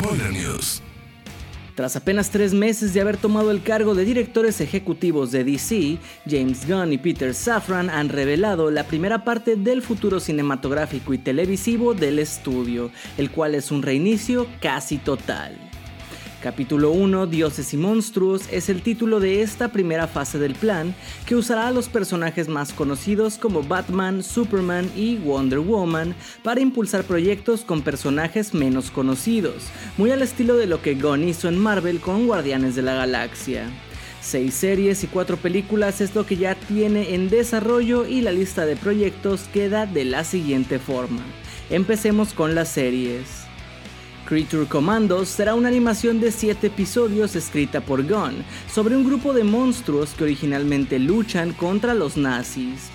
News. Tras apenas tres meses de haber tomado el cargo de directores ejecutivos de DC, James Gunn y Peter Safran han revelado la primera parte del futuro cinematográfico y televisivo del estudio, el cual es un reinicio casi total. Capítulo 1, Dioses y Monstruos, es el título de esta primera fase del plan, que usará a los personajes más conocidos como Batman, Superman y Wonder Woman para impulsar proyectos con personajes menos conocidos, muy al estilo de lo que Gunn hizo en Marvel con Guardianes de la Galaxia. Seis series y cuatro películas es lo que ya tiene en desarrollo y la lista de proyectos queda de la siguiente forma. Empecemos con las series. Creature Commandos será una animación de 7 episodios escrita por Gunn sobre un grupo de monstruos que originalmente luchan contra los nazis.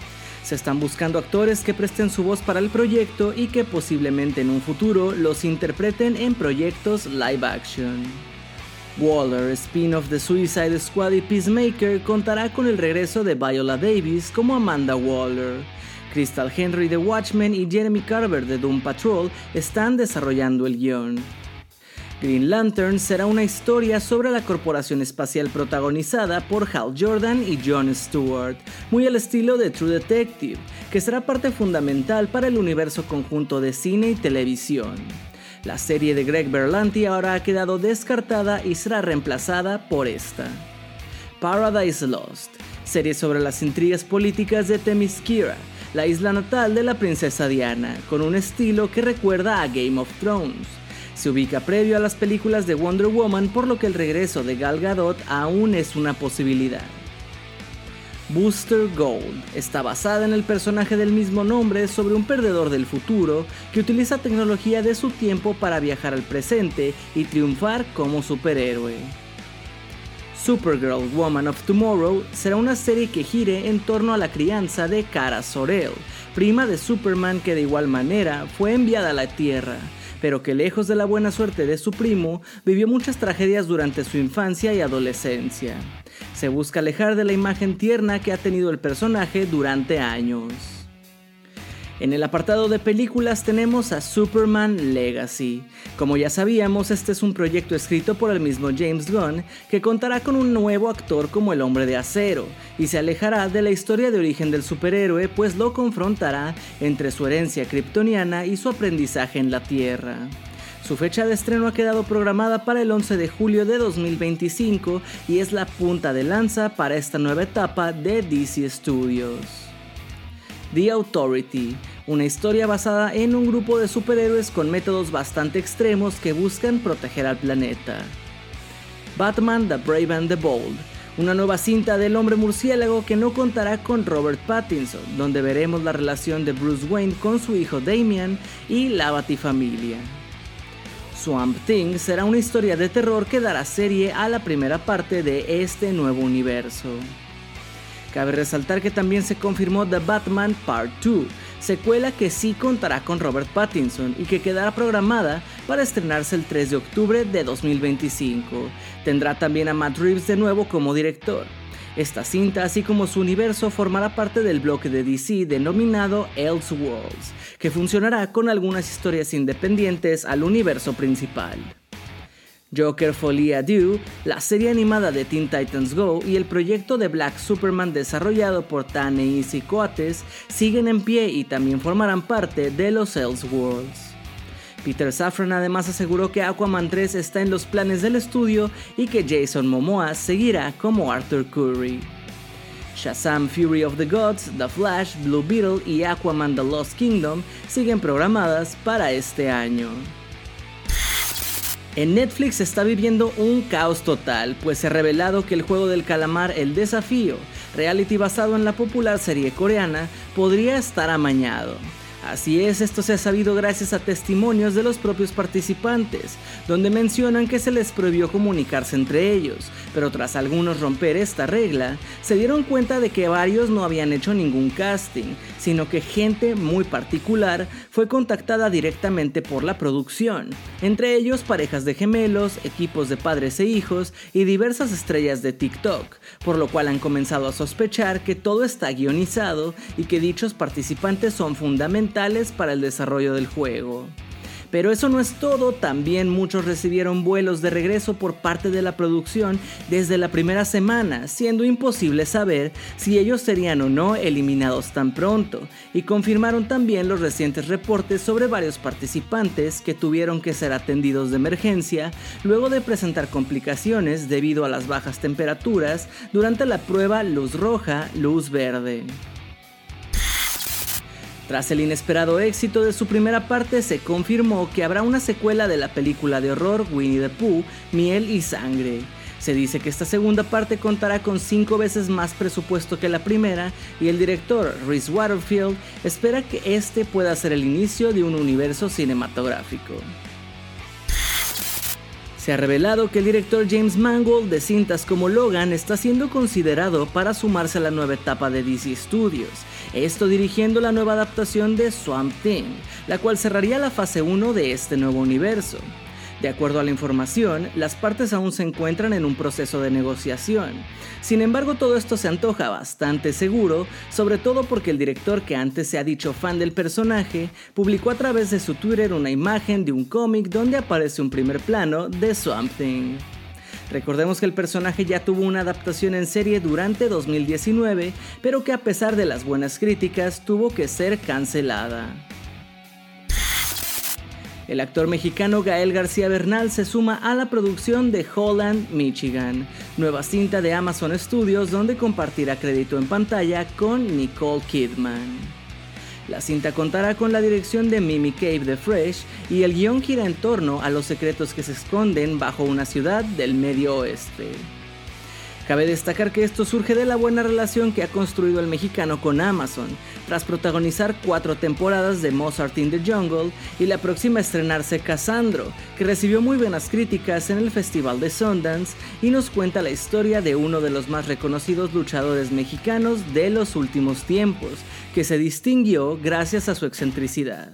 Se están buscando actores que presten su voz para el proyecto y que posiblemente en un futuro los interpreten en proyectos live action. Waller, spin-off de Suicide Squad y Peacemaker, contará con el regreso de Viola Davis como Amanda Waller. Crystal Henry de Watchmen y Jeremy Carver de Doom Patrol están desarrollando el guion. Green Lantern será una historia sobre la corporación espacial protagonizada por Hal Jordan y Jon Stewart, muy al estilo de True Detective, que será parte fundamental para el universo conjunto de cine y televisión. La serie de Greg Berlanti ahora ha quedado descartada y será reemplazada por esta. Paradise Lost, serie sobre las intrigas políticas de Themyscira, la isla natal de la princesa Diana, con un estilo que recuerda a Game of Thrones. Se ubica previo a las películas de Wonder Woman, por lo que el regreso de Gal Gadot aún es una posibilidad. Booster Gold está basada en el personaje del mismo nombre sobre un perdedor del futuro que utiliza tecnología de su tiempo para viajar al presente y triunfar como superhéroe. Supergirl Woman of Tomorrow será una serie que gire en torno a la crianza de Kara Sorel, prima de Superman que de igual manera fue enviada a la Tierra, pero que lejos de la buena suerte de su primo, vivió muchas tragedias durante su infancia y adolescencia. Se busca alejar de la imagen tierna que ha tenido el personaje durante años. En el apartado de películas tenemos a Superman Legacy. Como ya sabíamos, este es un proyecto escrito por el mismo James Gunn que contará con un nuevo actor como el hombre de acero y se alejará de la historia de origen del superhéroe pues lo confrontará entre su herencia kryptoniana y su aprendizaje en la Tierra. Su fecha de estreno ha quedado programada para el 11 de julio de 2025 y es la punta de lanza para esta nueva etapa de DC Studios. The Authority, una historia basada en un grupo de superhéroes con métodos bastante extremos que buscan proteger al planeta. Batman The Brave and the Bold, una nueva cinta del hombre murciélago que no contará con Robert Pattinson, donde veremos la relación de Bruce Wayne con su hijo Damian y la Batifamilia. Swamp Thing será una historia de terror que dará serie a la primera parte de este nuevo universo. Cabe resaltar que también se confirmó The Batman Part 2, secuela que sí contará con Robert Pattinson y que quedará programada para estrenarse el 3 de octubre de 2025. Tendrá también a Matt Reeves de nuevo como director. Esta cinta, así como su universo, formará parte del bloque de DC denominado Elseworlds, que funcionará con algunas historias independientes al universo principal. Joker Folie Adieu, la serie animada de Teen Titans Go y el proyecto de Black Superman desarrollado por Ta-Nehisi Coates siguen en pie y también formarán parte de los Elseworlds. Peter Safran además aseguró que Aquaman 3 está en los planes del estudio y que Jason Momoa seguirá como Arthur Curry. Shazam Fury of the Gods, The Flash, Blue Beetle y Aquaman The Lost Kingdom siguen programadas para este año. En Netflix se está viviendo un caos total, pues se ha revelado que el juego del calamar El Desafío, reality basado en la popular serie coreana, podría estar amañado. Así es, esto se ha sabido gracias a testimonios de los propios participantes, donde mencionan que se les prohibió comunicarse entre ellos, pero tras algunos romper esta regla, se dieron cuenta de que varios no habían hecho ningún casting, sino que gente muy particular fue contactada directamente por la producción, entre ellos parejas de gemelos, equipos de padres e hijos y diversas estrellas de TikTok, por lo cual han comenzado a sospechar que todo está guionizado y que dichos participantes son fundamentales para el desarrollo del juego. Pero eso no es todo, también muchos recibieron vuelos de regreso por parte de la producción desde la primera semana, siendo imposible saber si ellos serían o no eliminados tan pronto, y confirmaron también los recientes reportes sobre varios participantes que tuvieron que ser atendidos de emergencia luego de presentar complicaciones debido a las bajas temperaturas durante la prueba luz roja, luz verde. Tras el inesperado éxito de su primera parte, se confirmó que habrá una secuela de la película de horror Winnie the Pooh, Miel y Sangre. Se dice que esta segunda parte contará con cinco veces más presupuesto que la primera y el director Rhys Waterfield espera que este pueda ser el inicio de un universo cinematográfico. Se ha revelado que el director James Mangold de cintas como Logan está siendo considerado para sumarse a la nueva etapa de DC Studios, esto dirigiendo la nueva adaptación de Swamp Thing, la cual cerraría la fase 1 de este nuevo universo. De acuerdo a la información, las partes aún se encuentran en un proceso de negociación. Sin embargo, todo esto se antoja bastante seguro, sobre todo porque el director que antes se ha dicho fan del personaje, publicó a través de su Twitter una imagen de un cómic donde aparece un primer plano de Swamp Thing. Recordemos que el personaje ya tuvo una adaptación en serie durante 2019, pero que a pesar de las buenas críticas tuvo que ser cancelada. El actor mexicano Gael García Bernal se suma a la producción de Holland, Michigan, nueva cinta de Amazon Studios donde compartirá crédito en pantalla con Nicole Kidman. La cinta contará con la dirección de Mimi Cave de Fresh y el guion gira en torno a los secretos que se esconden bajo una ciudad del medio oeste. Cabe destacar que esto surge de la buena relación que ha construido el mexicano con Amazon, tras protagonizar cuatro temporadas de Mozart in the Jungle y la próxima a estrenarse Cassandro, que recibió muy buenas críticas en el Festival de Sundance y nos cuenta la historia de uno de los más reconocidos luchadores mexicanos de los últimos tiempos, que se distinguió gracias a su excentricidad.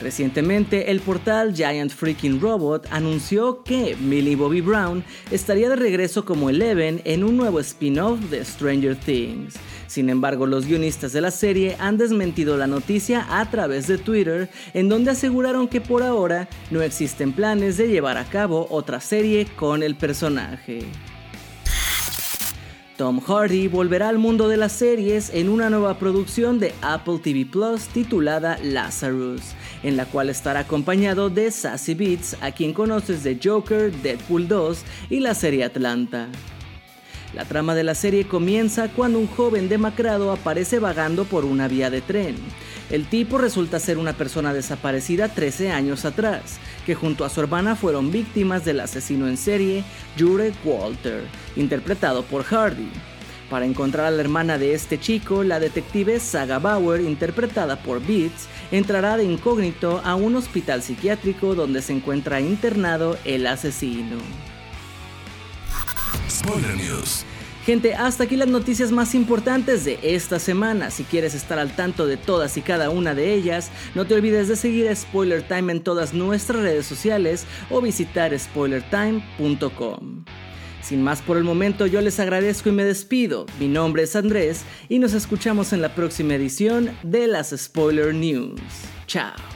Recientemente, el portal Giant Freaking Robot anunció que Millie Bobby Brown estaría de regreso como Eleven en un nuevo spin-off de Stranger Things. Sin embargo, los guionistas de la serie han desmentido la noticia a través de Twitter, en donde aseguraron que por ahora no existen planes de llevar a cabo otra serie con el personaje. Tom Hardy volverá al mundo de las series en una nueva producción de Apple TV Plus titulada Lazarus, en la cual estará acompañado de Sassy Beats, a quien conoces de Joker, Deadpool 2 y la serie Atlanta. La trama de la serie comienza cuando un joven demacrado aparece vagando por una vía de tren. El tipo resulta ser una persona desaparecida 13 años atrás, que junto a su hermana fueron víctimas del asesino en serie Jurek Walter, interpretado por Hardy. Para encontrar a la hermana de este chico, la detective Saga Bauer, interpretada por Beats, entrará de incógnito a un hospital psiquiátrico donde se encuentra internado el asesino. Spoiler News. Gente, hasta aquí las noticias más importantes de esta semana. Si quieres estar al tanto de todas y cada una de ellas, no te olvides de seguir Spoiler Time en todas nuestras redes sociales o visitar spoilertime.com. Sin más por el momento, yo les agradezco y me despido. Mi nombre es Andrés y nos escuchamos en la próxima edición de las Spoiler News. Chao.